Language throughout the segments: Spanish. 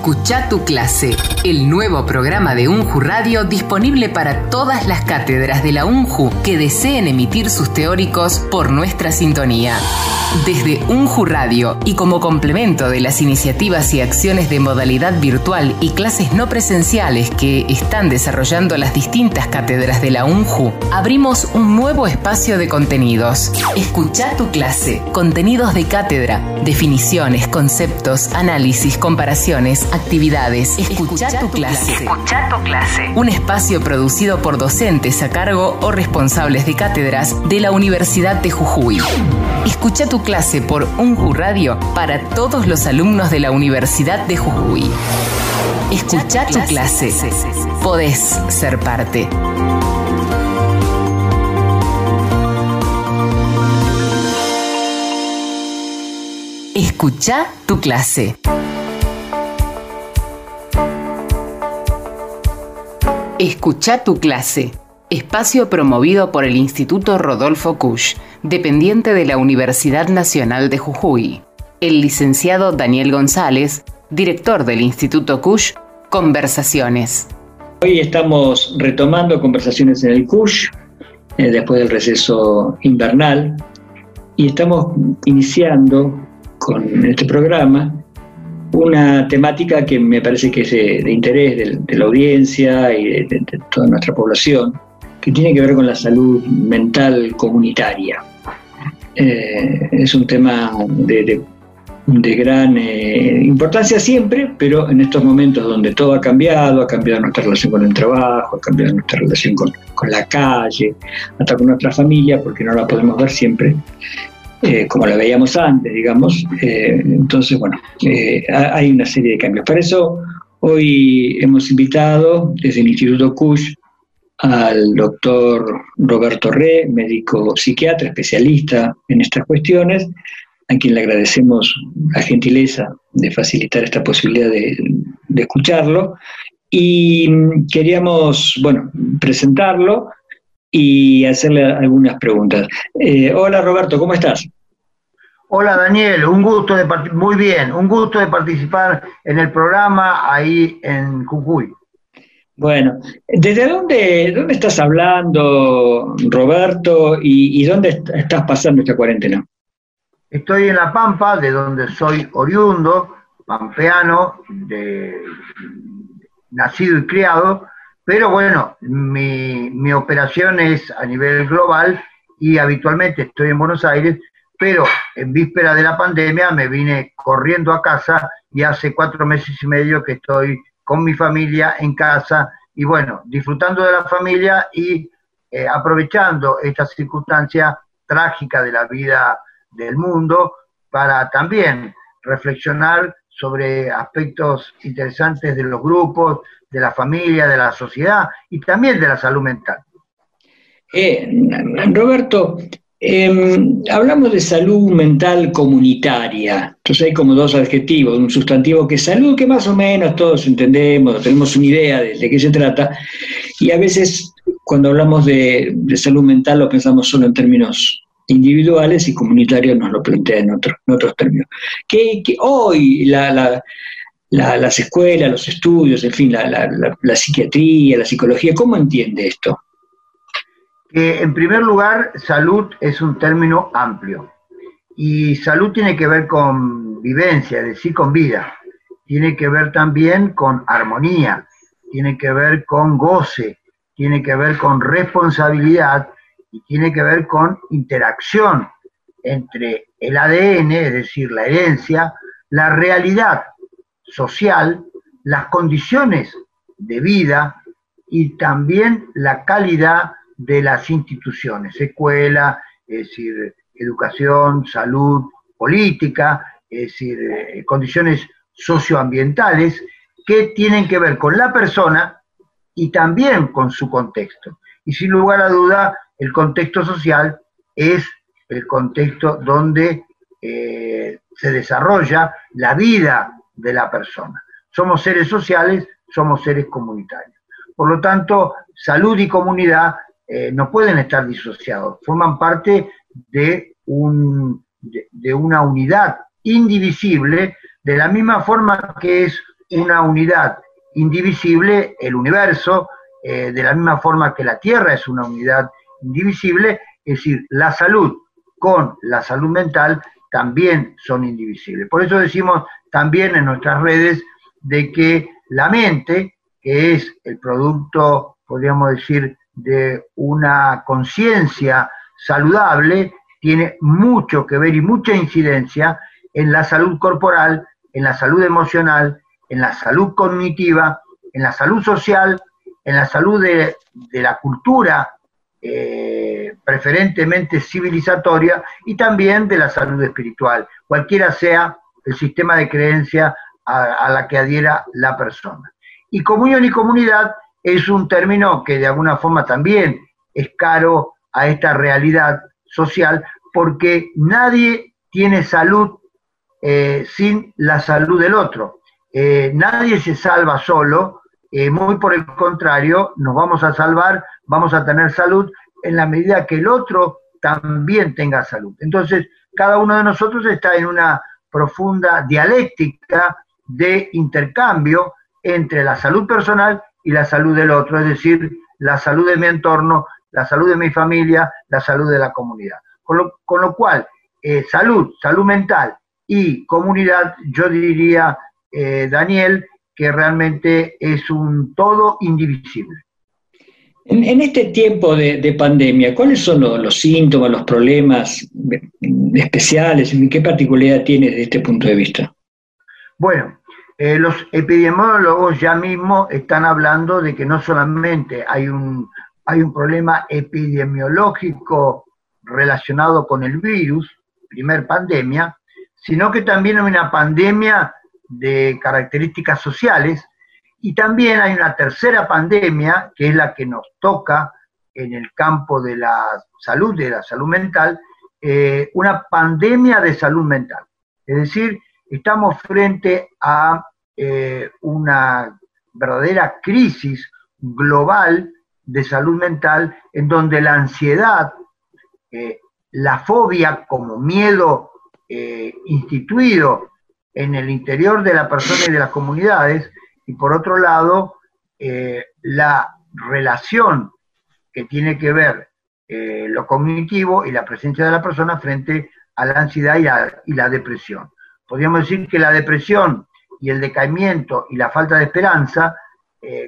Escucha tu clase, el nuevo programa de UNJU Radio disponible para todas las cátedras de la UNJU que deseen emitir sus teóricos por nuestra sintonía. Desde UNJU Radio y como complemento de las iniciativas y acciones de modalidad virtual y clases no presenciales que están desarrollando las distintas cátedras de la UNJU, abrimos un nuevo espacio de contenidos. Escucha tu clase, contenidos de cátedra, definiciones, conceptos, análisis, comparaciones, actividades. Escucha, tu, clase. Escucha tu clase. Un espacio producido por docentes a cargo o responsables de cátedras de la Universidad de Jujuy. Escucha tu clase por UNJU Radio para todos los alumnos de la Universidad de Jujuy. Escucha tu clase. Podés ser parte. Escucha tu clase. Escucha tu clase. Espacio promovido por el Instituto Rodolfo Kusch, dependiente de la Universidad Nacional de Jujuy. El licenciado Daniel González, director del Instituto Kusch, Conversaciones. Hoy estamos retomando conversaciones en el Kusch, eh, después del receso invernal, y estamos iniciando con este programa una temática que me parece que es de, interés de, la audiencia y de, toda nuestra población, que tiene que ver con la salud mental comunitaria. Eh, es un tema de, gran eh, importancia siempre, pero en estos momentos donde todo ha cambiado, ha cambiado nuestra relación con el trabajo, ha cambiado nuestra relación con, con la calle, hasta con nuestra familia, porque no la podemos ver siempre, eh, como la veíamos antes, digamos. Eh, entonces, bueno, eh, hay una serie de cambios. Para eso, hoy hemos invitado desde el Instituto CUSH al doctor Roberto Re, médico psiquiatra, especialista en estas cuestiones, a quien le agradecemos la gentileza de facilitar esta posibilidad de, de escucharlo. Y queríamos, bueno, presentarlo y hacerle algunas preguntas. Eh, hola Roberto, ¿cómo estás? Hola Daniel, un gusto de muy bien, un gusto de participar en el programa ahí en Jujuy. Bueno, ¿desde dónde, dónde estás hablando, Roberto, y, dónde estás pasando esta cuarentena? Estoy en La Pampa, de donde soy oriundo, pampeano, de, nacido y criado, pero bueno, mi, operación es a nivel global y habitualmente estoy en Buenos Aires, pero en víspera de la pandemia me vine corriendo a casa y hace cuatro meses y medio que estoy con mi familia en casa y bueno, disfrutando de la familia y eh, aprovechando esta circunstancia trágica de la vida del mundo para también reflexionar sobre aspectos interesantes de los grupos, de la familia, de la sociedad y también de la salud mental. Eh, Roberto, em, hablamos de salud mental comunitaria. Entonces hay como dos adjetivos, un sustantivo que es salud, que más o menos todos entendemos, tenemos una idea de, qué se trata, y a veces cuando hablamos de, salud mental lo pensamos solo en términos individuales y comunitarios nos lo plantean en, otros términos. Que, hoy la, las escuelas, los estudios, en fin, la, psiquiatría, la psicología, ¿cómo entiende esto? en primer lugar, salud es un término amplio. Y salud tiene que ver con vivencia, es decir, con vida. Tiene que ver también con armonía, tiene que ver con goce, tiene que ver con responsabilidad y tiene que ver con interacción entre el ADN, es decir, la herencia, la realidad social, las condiciones de vida y también la calidad de las instituciones, escuela, es decir, educación, salud, política, es decir, eh, condiciones socioambientales que tienen que ver con la persona y también con su contexto. Y sin lugar a duda, el contexto social es el contexto donde eh, se desarrolla la vida de la persona. Somos seres sociales, somos seres comunitarios. Por lo tanto, salud y comunidad eh, no pueden estar disociados, forman parte de, un, de, una unidad indivisible, de la misma forma que es una unidad indivisible, el universo, eh, de la misma forma que la Tierra es una unidad indivisible, es decir, la salud con la salud mental también son indivisibles. Por eso decimos también en nuestras redes de que la mente, que es el producto, podríamos decir, de una conciencia saludable, tiene mucho que ver y mucha incidencia en la salud corporal, en la salud emocional, en la salud cognitiva, en la salud social, en la salud de, la cultura, eh, preferentemente civilizatoria, y también de la salud espiritual, cualquiera sea el sistema de creencia a, la que adhiera la persona. Y comunión y comunidad es un término que de alguna forma también es caro a esta realidad social, porque nadie tiene salud eh, sin la salud del otro. Eh, nadie se salva solo, eh, muy por el contrario, nos vamos a salvar, vamos a tener salud en la medida que el otro también tenga salud. Entonces, cada uno de nosotros está en una profunda dialéctica de intercambio entre la salud personal y la salud del otro, es decir, la salud de mi entorno, la salud de mi familia, la salud de la comunidad. Con lo, cual, salud, salud mental y comunidad, yo diría, eh, Daniel, que realmente es un todo indivisible. En, este tiempo de, pandemia, ¿cuáles son los, síntomas, los problemas especiales? ¿Qué particularidad tiene desde este punto de vista? Bueno, eh, los epidemiólogos ya mismo están hablando de que no solamente hay un, hay un problema epidemiológico relacionado con el virus, primer pandemia, sino que también hay una pandemia de características sociales y también hay una tercera pandemia, que es la que nos toca en el campo de la salud, de la salud mental, eh, una pandemia de salud mental. Es decir, estamos frente a eh, una verdadera crisis global de salud mental en donde la ansiedad, eh, la fobia como miedo instituido en el interior de la persona y de las comunidades, y por otro lado, eh, la relación que tiene que ver eh, lo cognitivo y la presencia de la persona frente a la ansiedad y la, y la depresión. Podríamos decir que la depresión y el decaimiento y la falta de esperanza,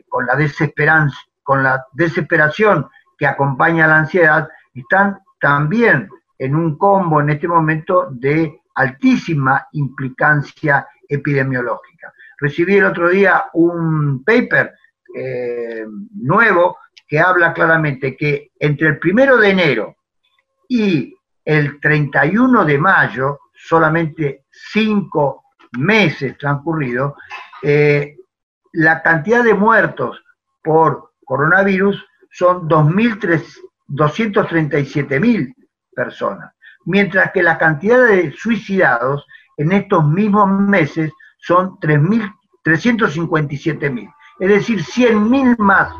con, la desesperanza, con la desesperación que acompaña a la ansiedad, están también en un combo en este momento de altísima implicancia epidemiológica. Recibí el otro día un paper eh, nuevo que habla claramente que entre el primero de enero y el 31 de mayo, solamente cinco meses transcurridos, eh, la cantidad de muertos por coronavirus son 237.000 personas, mientras que la cantidad de suicidados en estos mismos meses son 357.000. Es decir, 100.000 más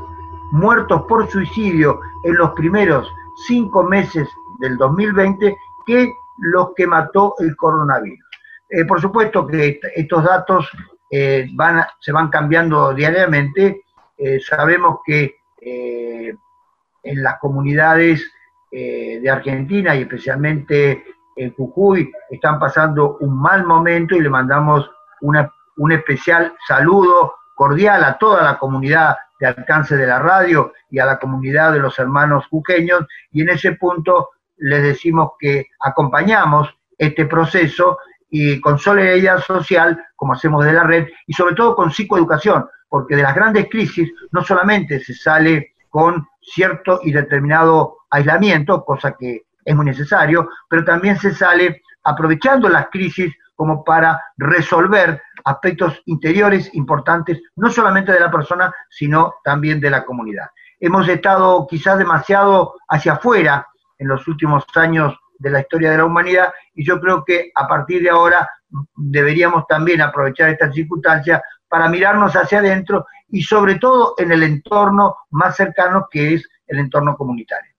muertos por suicidio en los primeros cinco meses del 2020 que los que mató el coronavirus. Eh, por supuesto que estos datos eh, van, se van cambiando diariamente. Eh, sabemos que en las comunidades de Argentina y especialmente en Jujuy están pasando un mal momento y le mandamos un especial saludo cordial a toda la comunidad de alcance de la radio y a la comunidad de los hermanos jujeños y en ese punto les decimos que acompañamos este proceso y con solidaridad social, como hacemos de la red, y sobre todo con psicoeducación, porque de las grandes crisis no solamente se sale con cierto y determinado aislamiento, cosa que es muy necesario, pero también se sale aprovechando las crisis como para resolver aspectos interiores importantes, no solamente de la persona, sino también de la comunidad. Hemos estado quizás demasiado hacia afuera en los últimos años de la historia de la humanidad y yo creo que a partir de ahora deberíamos también aprovechar esta circunstancia para mirarnos hacia adentro y sobre todo en el entorno más cercano que es el entorno comunitario.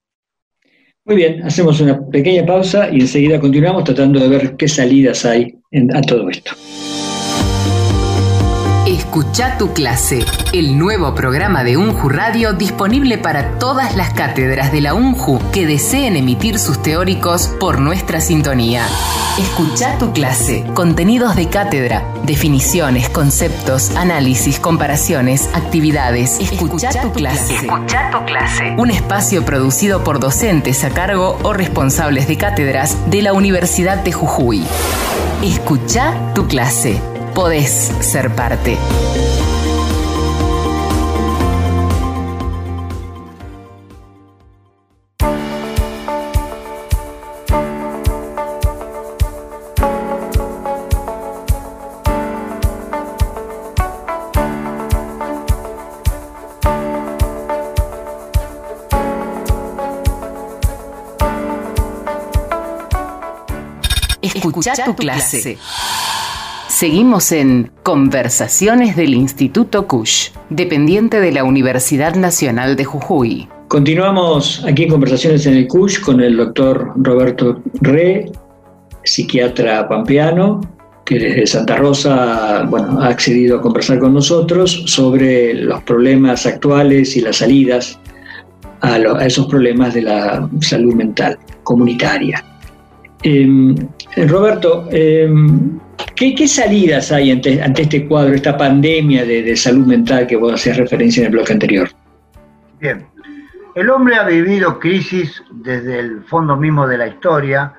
Muy bien, hacemos una pequeña pausa y enseguida continuamos tratando de ver qué salidas hay a todo esto. Escucha tu clase, el nuevo programa de UNJU Radio disponible para todas las cátedras de la UNJU que deseen emitir sus teóricos por nuestra sintonía. Escucha tu clase, contenidos de cátedra, definiciones, conceptos, análisis, comparaciones, actividades. Escucha, tu, clase. Escucha tu clase. Un espacio producido por docentes a cargo o responsables de cátedras de la Universidad de Jujuy. Escucha tu clase podés ser parte. Escucha tu clase. Seguimos en Conversaciones del Instituto Cush, dependiente de la Universidad Nacional de Jujuy. Continuamos aquí en Conversaciones en el Cush con el doctor Roberto Re, psiquiatra pampeano, que desde Santa Rosa bueno, ha accedido a conversar con nosotros sobre los problemas actuales y las salidas a, esos problemas de la salud mental comunitaria. Em, Roberto, em, ¿Qué, salidas hay ante, este cuadro, esta pandemia de, salud mental que vos hacías referencia en el bloque anterior? Bien, el hombre ha vivido crisis desde el fondo mismo de la historia,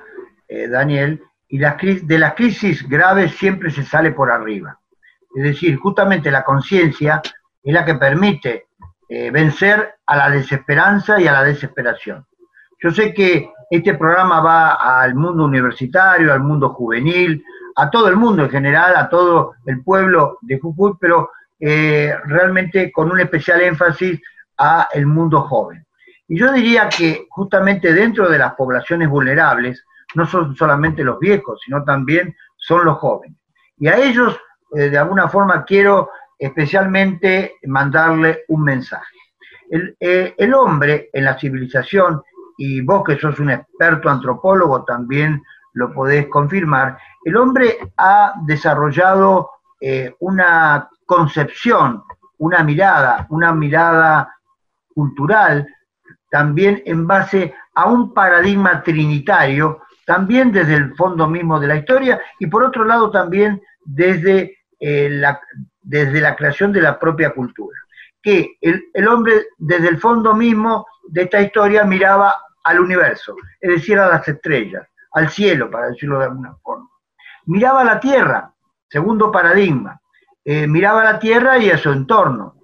eh, Daniel, y de las crisis graves siempre se sale por arriba. Es decir, justamente la conciencia es la que permite eh, vencer a la desesperanza y a la desesperación. Yo sé que este programa va al mundo universitario, al mundo juvenil, a todo el mundo en general, a todo el pueblo de Jujuy, pero eh, realmente con un especial énfasis a el mundo joven. Y yo diría que justamente dentro de las poblaciones vulnerables, no son solamente los viejos, sino también son los jóvenes. Y a ellos, eh, de alguna forma, quiero especialmente mandarle un mensaje. El, eh, el, hombre en la civilización, y vos que sos un experto antropólogo también lo podés confirmar, el hombre ha desarrollado eh, una concepción, una mirada, una mirada cultural, también en base a un paradigma trinitario, también desde el fondo mismo de la historia y por otro lado también desde, eh, la, desde la creación de la propia cultura. Que el, el hombre desde el fondo mismo de esta historia miraba al universo, es decir, a las estrellas, al cielo, para decirlo de alguna forma. Miraba la tierra, segundo paradigma, eh, miraba la tierra y a su entorno.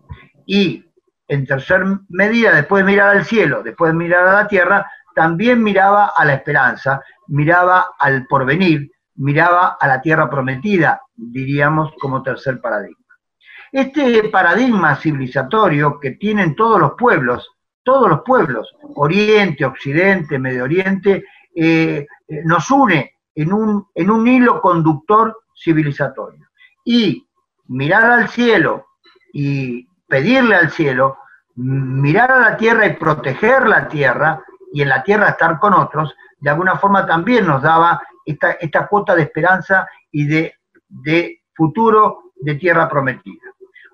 Y en tercer medida, después de mirar al cielo, después de mirar a la tierra, también miraba a la esperanza, miraba al porvenir, miraba a la tierra prometida, diríamos como tercer paradigma. Este paradigma civilizatorio que tienen todos los pueblos, todos los pueblos, Oriente, Occidente, Medio Oriente, eh, eh, nos une en un, en un hilo conductor civilizatorio. Y mirar al cielo y pedirle al cielo, mirar a la tierra y proteger la tierra, y en la tierra estar con otros, de alguna forma también nos daba esta, esta cuota de esperanza y de, de futuro de tierra prometida.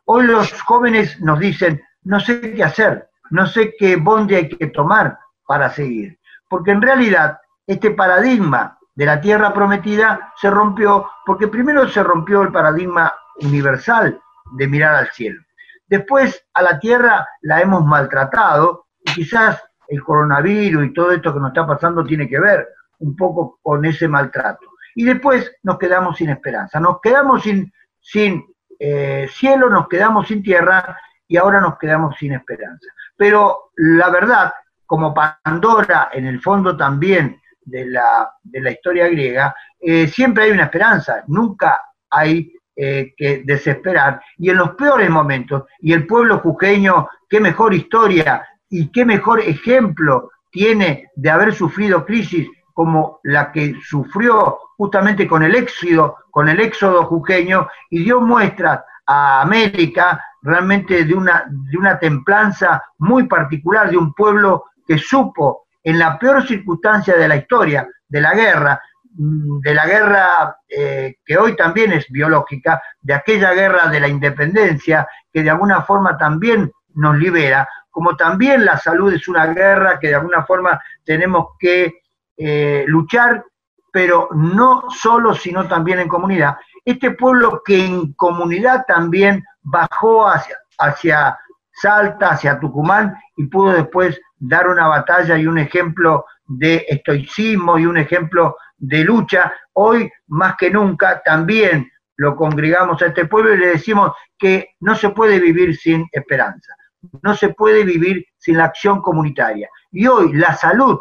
Hoy los jóvenes nos dicen, no sé qué hacer, no sé qué bonde hay que tomar para seguir, porque en realidad este paradigma de la tierra prometida se rompió porque primero se rompió el paradigma universal de mirar al cielo. Después a la tierra la hemos maltratado y quizás el coronavirus y todo esto que nos está pasando tiene que ver un poco con ese maltrato. Y después nos quedamos sin esperanza, nos quedamos sin, eh, cielo, nos quedamos sin tierra y ahora nos quedamos sin esperanza. Pero la verdad, como Pandora en el fondo también de la, de la historia griega, eh, siempre hay una esperanza, nunca hay eh, que desesperar. Y en los peores momentos, y el pueblo jujeño, qué mejor historia y qué mejor ejemplo tiene de haber sufrido crisis como la que sufrió justamente con el éxodo, con el éxodo jujeño, y dio muestras a América realmente de una, de una templanza muy particular, de un pueblo que supo en la peor circunstancia de la historia, de la guerra, mm, de la guerra eh, que hoy también es biológica, de aquella guerra de la independencia que de alguna forma también nos libera, como también la salud es una guerra que de alguna forma tenemos que eh, luchar, pero no solo, sino también en comunidad. Este pueblo que en comunidad también bajó hacia, hacia Salta, hacia Tucumán y pudo después dar una batalla y un ejemplo de estoicismo y un ejemplo de lucha. Hoy, más que nunca, también lo congregamos a este pueblo y le decimos que no se puede vivir sin esperanza, no se puede vivir sin la acción comunitaria. Y hoy la salud,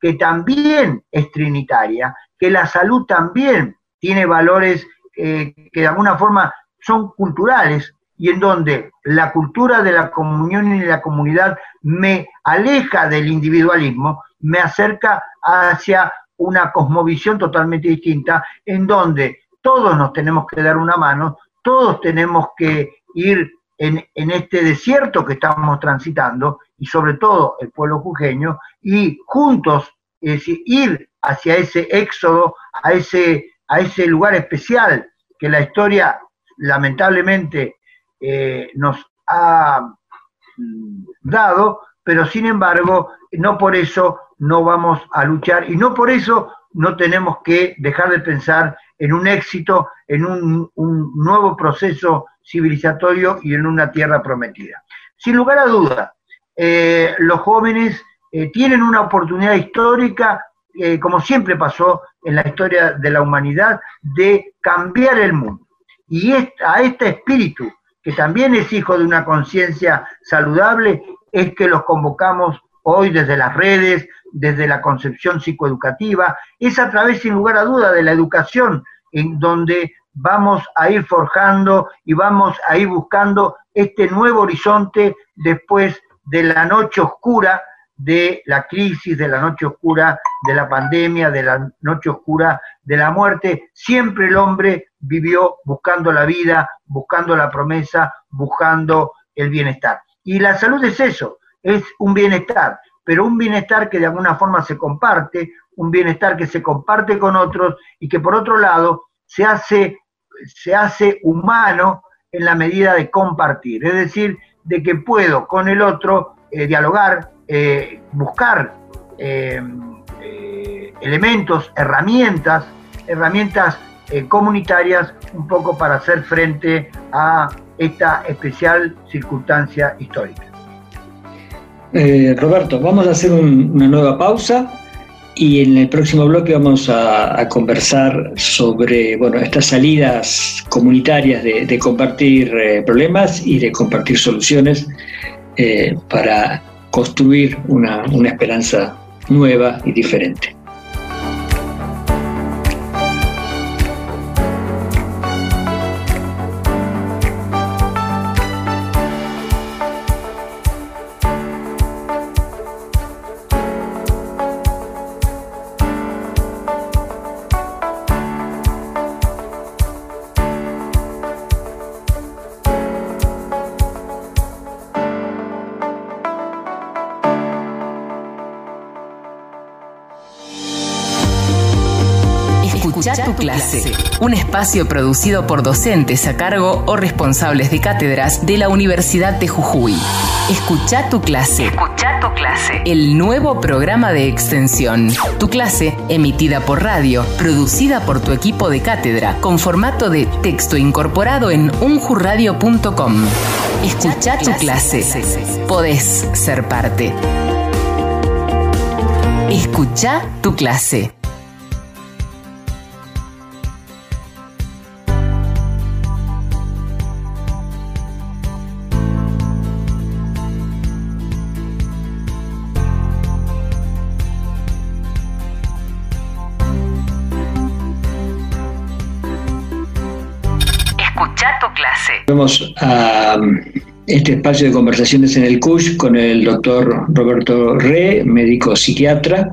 que también es trinitaria, que la salud también tiene valores eh, que de alguna forma son culturales, y en donde la cultura de la comunión y la comunidad me aleja del individualismo, me acerca hacia una cosmovisión totalmente distinta, en donde todos nos tenemos que dar una mano, todos tenemos que ir en, este desierto que estamos transitando, y sobre todo el pueblo jujeño, y juntos ir hacia ese éxodo, a ese, a ese lugar especial que la historia lamentablemente eh, nos ha mm, dado, pero sin embargo, no por eso no vamos a luchar y no por eso no tenemos que dejar de pensar en un éxito, en un, nuevo proceso civilizatorio y en una tierra prometida. Sin lugar a duda, eh, los jóvenes eh, tienen una oportunidad histórica, como siempre pasó en la historia de la humanidad, de cambiar el mundo. Y a este espíritu que también es hijo de una conciencia saludable, es que los convocamos hoy desde las redes, desde la concepción psicoeducativa, es a través, sin lugar a duda, de la educación en donde vamos a ir forjando y vamos a ir buscando este nuevo horizonte después de la noche oscura de la crisis, de la noche oscura de la pandemia, de la noche oscura de la muerte. Siempre el hombre vivió buscando la vida, buscando la promesa, buscando el bienestar. Y la salud es eso, es un bienestar, pero un bienestar que de alguna forma se comparte, un bienestar que se comparte con otros y que por otro lado se hace, se hace humano en la medida de compartir, es decir, de que puedo con el otro eh, dialogar, eh, buscar eh, elementos, herramientas, herramientas comunitarias un poco para hacer frente a esta especial circunstancia histórica. Roberto, vamos a hacer una nueva pausa y en el próximo bloque vamos a, conversar sobre bueno, estas salidas comunitarias de, compartir problemas y de compartir soluciones para construir una esperanza nueva y diferente. Un espacio producido por docentes a cargo o responsables de cátedras de la Universidad de Jujuy. Escucha tu clase. Escucha tu clase. El nuevo programa de extensión. Tu clase, emitida por radio, producida por tu equipo de cátedra, con formato de texto incorporado en unjurradio.com. Escucha tu clase. Podés ser parte. Escucha tu clase. A este espacio de conversaciones en el CUSH con el doctor Roberto Re, médico psiquiatra,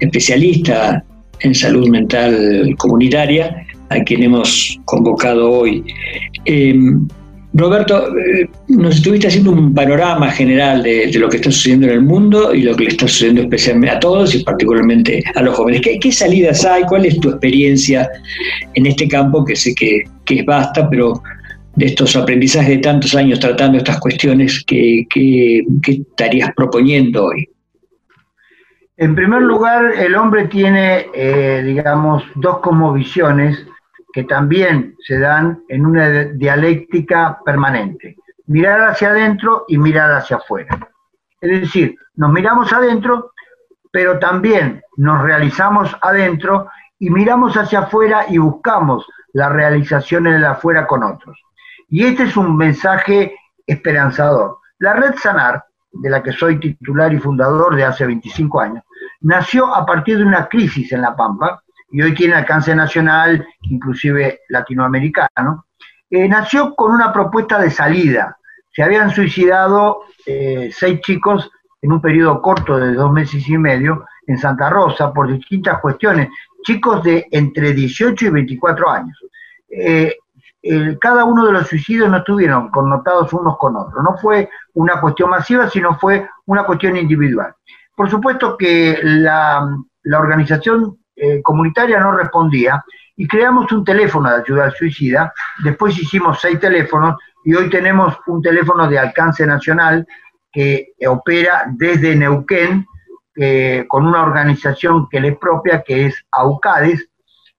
especialista en salud mental comunitaria, a quien hemos convocado hoy. Em, Roberto, eh, nos estuviste haciendo un panorama general de, lo que está sucediendo en el mundo y lo que le está sucediendo especialmente a todos y particularmente a los jóvenes. ¿Qué, salidas hay? ¿Cuál es tu experiencia en este campo que sé que, es vasta, pero de estos aprendizajes de tantos años tratando estas cuestiones, ¿qué, estarías proponiendo hoy? En primer lugar, el hombre tiene, eh, digamos, dos como visiones que también se dan en una dialéctica permanente. Mirar hacia adentro y mirar hacia afuera. Es decir, nos miramos adentro, pero también nos realizamos adentro y miramos hacia afuera y buscamos la realización en el afuera con otros. Y este es un mensaje esperanzador. La red Sanar, de la que soy titular y fundador de hace 25 años, nació a partir de una crisis en La Pampa, y hoy tiene alcance nacional, inclusive latinoamericano, eh, nació con una propuesta de salida. Se habían suicidado eh, seis chicos en un periodo corto de dos meses y medio en Santa Rosa por distintas cuestiones, chicos de entre 18 y 24 años. Eh, cada uno de los suicidios no estuvieron connotados unos con otros, no fue una cuestión masiva, sino fue una cuestión individual. Por supuesto que la, la organización eh, comunitaria no respondía y creamos un teléfono de ayuda al suicida, después hicimos seis teléfonos y hoy tenemos un teléfono de alcance nacional que opera desde Neuquén eh, con una organización que le es propia, que es AUCADES,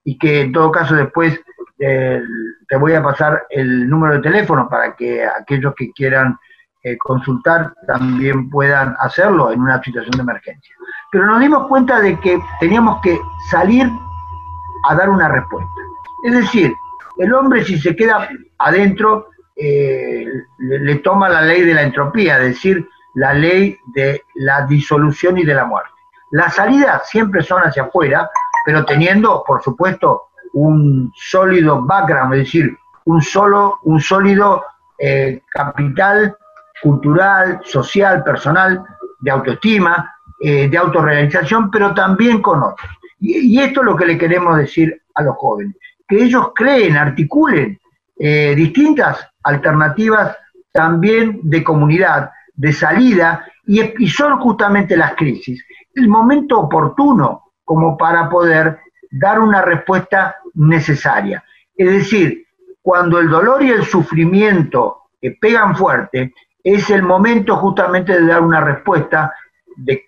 y que en todo caso después eh, te voy a pasar el número de teléfono para que aquellos que quieran consultar también puedan hacerlo en una situación de emergencia pero nos dimos cuenta de que teníamos que salir a dar una respuesta. Es decir, el hombre si se queda adentro, eh, le, toma la ley de la entropía, es decir, la ley de la disolución y de la muerte. Las salidas siempre son hacia afuera, pero teniendo, por supuesto, un sólido background, es decir, un, solo, un sólido eh, capital cultural, social, personal, de autoestima, eh, de autorrealización, pero también con otros. Y, esto es lo que le queremos decir a los jóvenes, que ellos creen, articulen eh, distintas alternativas también de comunidad, de salida, y, y son justamente las crisis el momento oportuno como para poder dar una respuesta necesaria. Es decir, cuando el dolor y el sufrimiento pegan fuerte, es el momento justamente de dar una respuesta de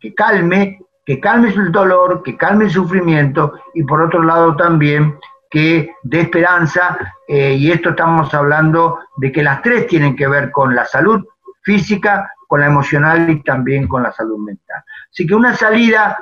que calme, que calme el dolor, que calme el sufrimiento y por otro lado también que dé esperanza, eh, y esto estamos hablando de que las tres tienen que ver con la salud física, con la emocional y también con la salud mental. Así que una salida,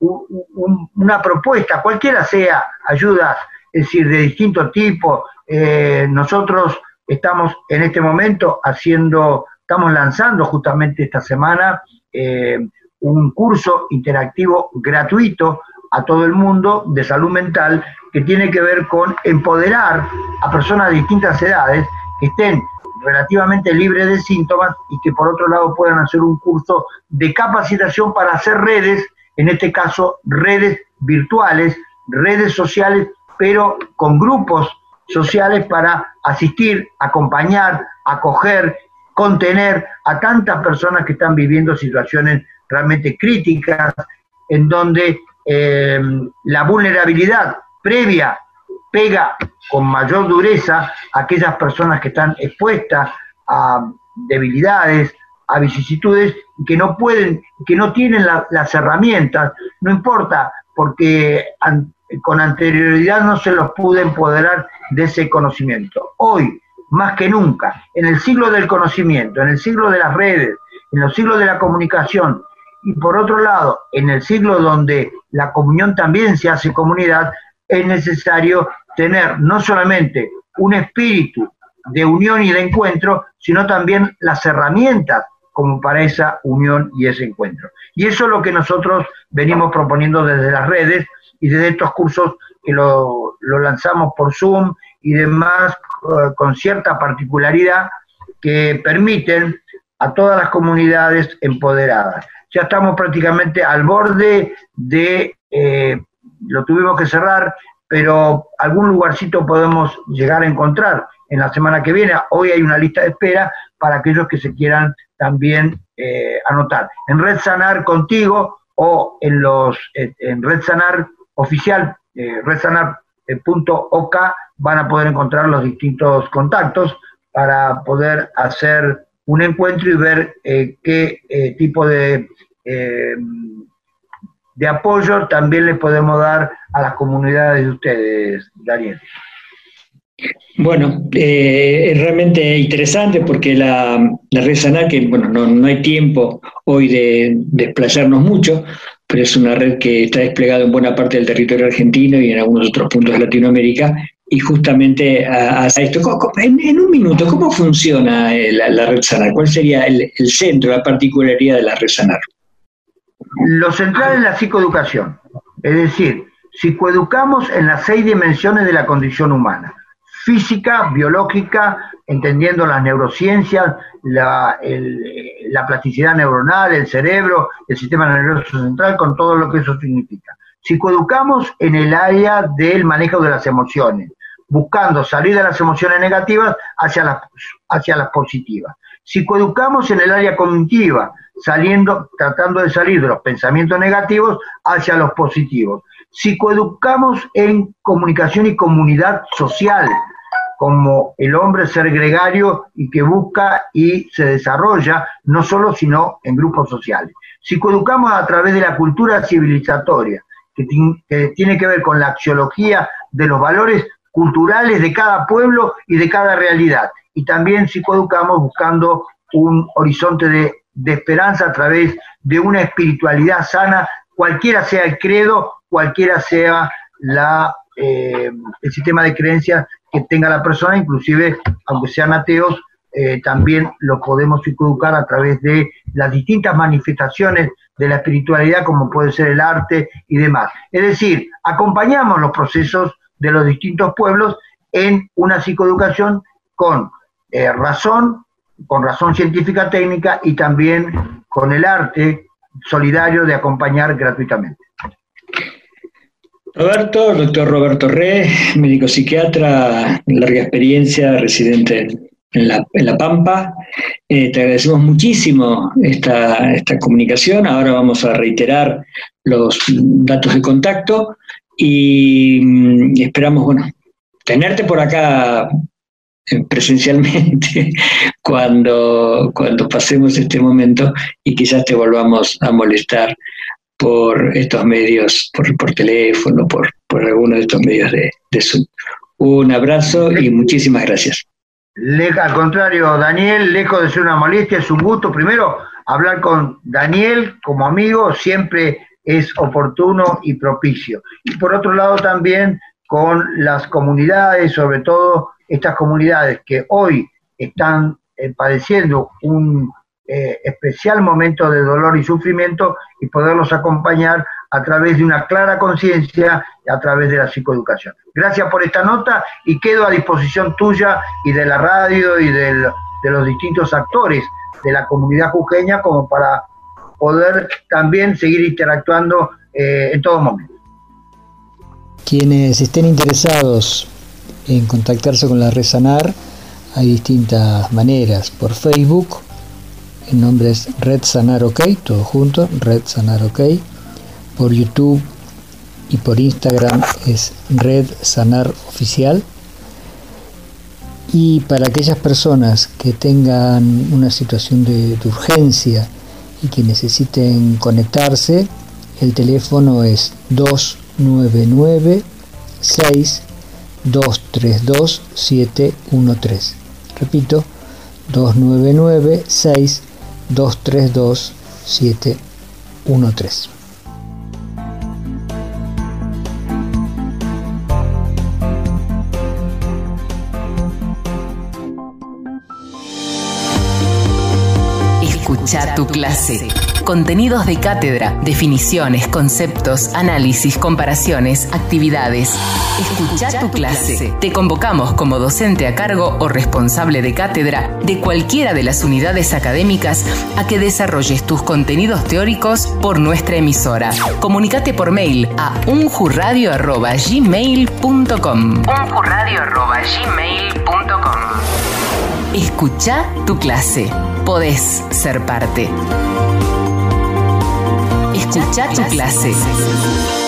una propuesta, cualquiera sea, ayuda, es decir, de distinto tipo, eh, nosotros estamos en este momento haciendo, estamos lanzando justamente esta semana eh, un curso interactivo gratuito a todo el mundo de salud mental que tiene que ver con empoderar a personas de distintas edades que estén relativamente libres de síntomas y que por otro lado puedan hacer un curso de capacitación para hacer redes, en este caso redes virtuales, redes sociales, pero con grupos sociales para asistir, acompañar, acoger contener a tantas personas que están viviendo situaciones realmente críticas, en donde eh, la vulnerabilidad previa pega con mayor dureza a aquellas personas que están expuestas a debilidades, a vicisitudes, que no pueden, que no tienen las herramientas, no importa, porque con anterioridad no se los pudo empoderar de ese conocimiento. Hoy, más que nunca, en el siglo del conocimiento, en el siglo de las redes, en los siglos de la comunicación, y por otro lado, en el siglo donde la comunión también se hace comunidad, es necesario tener no solamente un espíritu de unión y de encuentro, sino también las herramientas como para esa unión y ese encuentro. Y eso es lo que nosotros venimos proponiendo desde las redes y desde estos cursos que lo, lo lanzamos por Zoom y demás eh, con cierta particularidad que permiten a todas las comunidades empoderadas. Ya estamos prácticamente al borde de, eh, lo tuvimos que cerrar pero algún lugarcito podemos llegar a encontrar en la semana que viene. Hoy hay una lista de espera para aquellos que se quieran también eh, anotar. En Red Sanar contigo o en los en Red Sanar oficial, eh, redsanar.ok, van a poder encontrar los distintos contactos para poder hacer un encuentro y ver eh, qué eh, tipo de, eh, de apoyo también le podemos dar a las comunidades de ustedes, Daniel. Bueno, es realmente interesante porque la, red Sanar, que bueno, no, hay tiempo hoy de, desplayarnos mucho, pero es una red que está desplegada en buena parte del territorio argentino y en algunos otros puntos de Latinoamérica, y justamente a, esto. En, un minuto, ¿cómo funciona eh, la, red Sanar? ¿Cuál sería el, centro, la particularidad de la red Sanar? Lo central es la psicoeducación, es decir, psicoeducamos en las seis dimensiones de la condición humana, física, biológica, entendiendo las neurociencias, la, la plasticidad neuronal, el cerebro, el sistema nervioso central, con todo lo que eso significa. Psicoeducamos en el área del manejo de las emociones, buscando salir de las emociones negativas hacia las, hacia las positivas. Psicoeducamos en el área cognitiva, saliendo, tratando de salir de los pensamientos negativos hacia los positivos. Psicoeducamos en comunicación y comunidad social, como el hombre ser gregario y que busca y se desarrolla no solo sino en grupos sociales. Psicoeducamos a través de la cultura civilizatoria, que, tiene que ver con la axiología de los valores culturales de cada pueblo y de cada realidad. Y también psicoeducamos buscando un horizonte de, esperanza a través de una espiritualidad sana, cualquiera sea el credo, cualquiera sea la, eh, el sistema de creencias que tenga la persona, inclusive aunque sean ateos, eh, también lo podemos psicoeducar a través de las distintas manifestaciones de la espiritualidad, como puede ser el arte y demás. Es decir, acompañamos los procesos de los distintos pueblos en una psicoeducación con eh, razón, con razón científica técnica y también con el arte solidario de acompañar gratuitamente. Roberto, doctor Roberto Re, médico psiquiatra, larga experiencia, residente en La, Pampa. Eh, te agradecemos muchísimo esta, esta comunicación. Ahora vamos a reiterar los datos de contacto y mm, esperamos, bueno, tenerte por acá eh, presencialmente cuando, cuando pasemos este momento y quizás te volvamos a molestar por estos medios, por, por teléfono, por, por alguno de estos medios de, de Zoom. Un abrazo y muchísimas gracias. al contrario, Daniel, lejos de ser una molestia, es un gusto primero hablar con Daniel como amigo, siempre es oportuno y propicio. Y por otro lado también con las comunidades, sobre todo estas comunidades que hoy están eh, padeciendo un eh, especial momento de dolor y sufrimiento y poderlos acompañar a través de una clara conciencia y a través de la psicoeducación. Gracias por esta nota y quedo a disposición tuya y de la radio y de los distintos actores de la comunidad jujeña como para poder también seguir interactuando eh, en todo momento. Quienes estén interesados en contactarse con la Red Sanar, hay distintas maneras. Por Facebook, el nombre es Red Sanar OK, todo junto, Red Sanar OK. Por YouTube y por Instagram es Red Sanar Oficial. Y para aquellas personas que tengan una situación de urgencia, y que necesiten conectarse, el teléfono es 299 6 232 713. Repito, 299 6 232 713. Escucha tu clase contenidos de cátedra, definiciones, conceptos, análisis, comparaciones, actividades. Escucha tu clase. Te convocamos como docente a cargo o responsable de cátedra de cualquiera de las unidades académicas a que desarrolles tus contenidos teóricos por nuestra emisora. Comunicate por mail a unjurradio.gmail.com unjurradio.gmail.com Escucha tu clase. Podés ser parte. Escucha tu clase.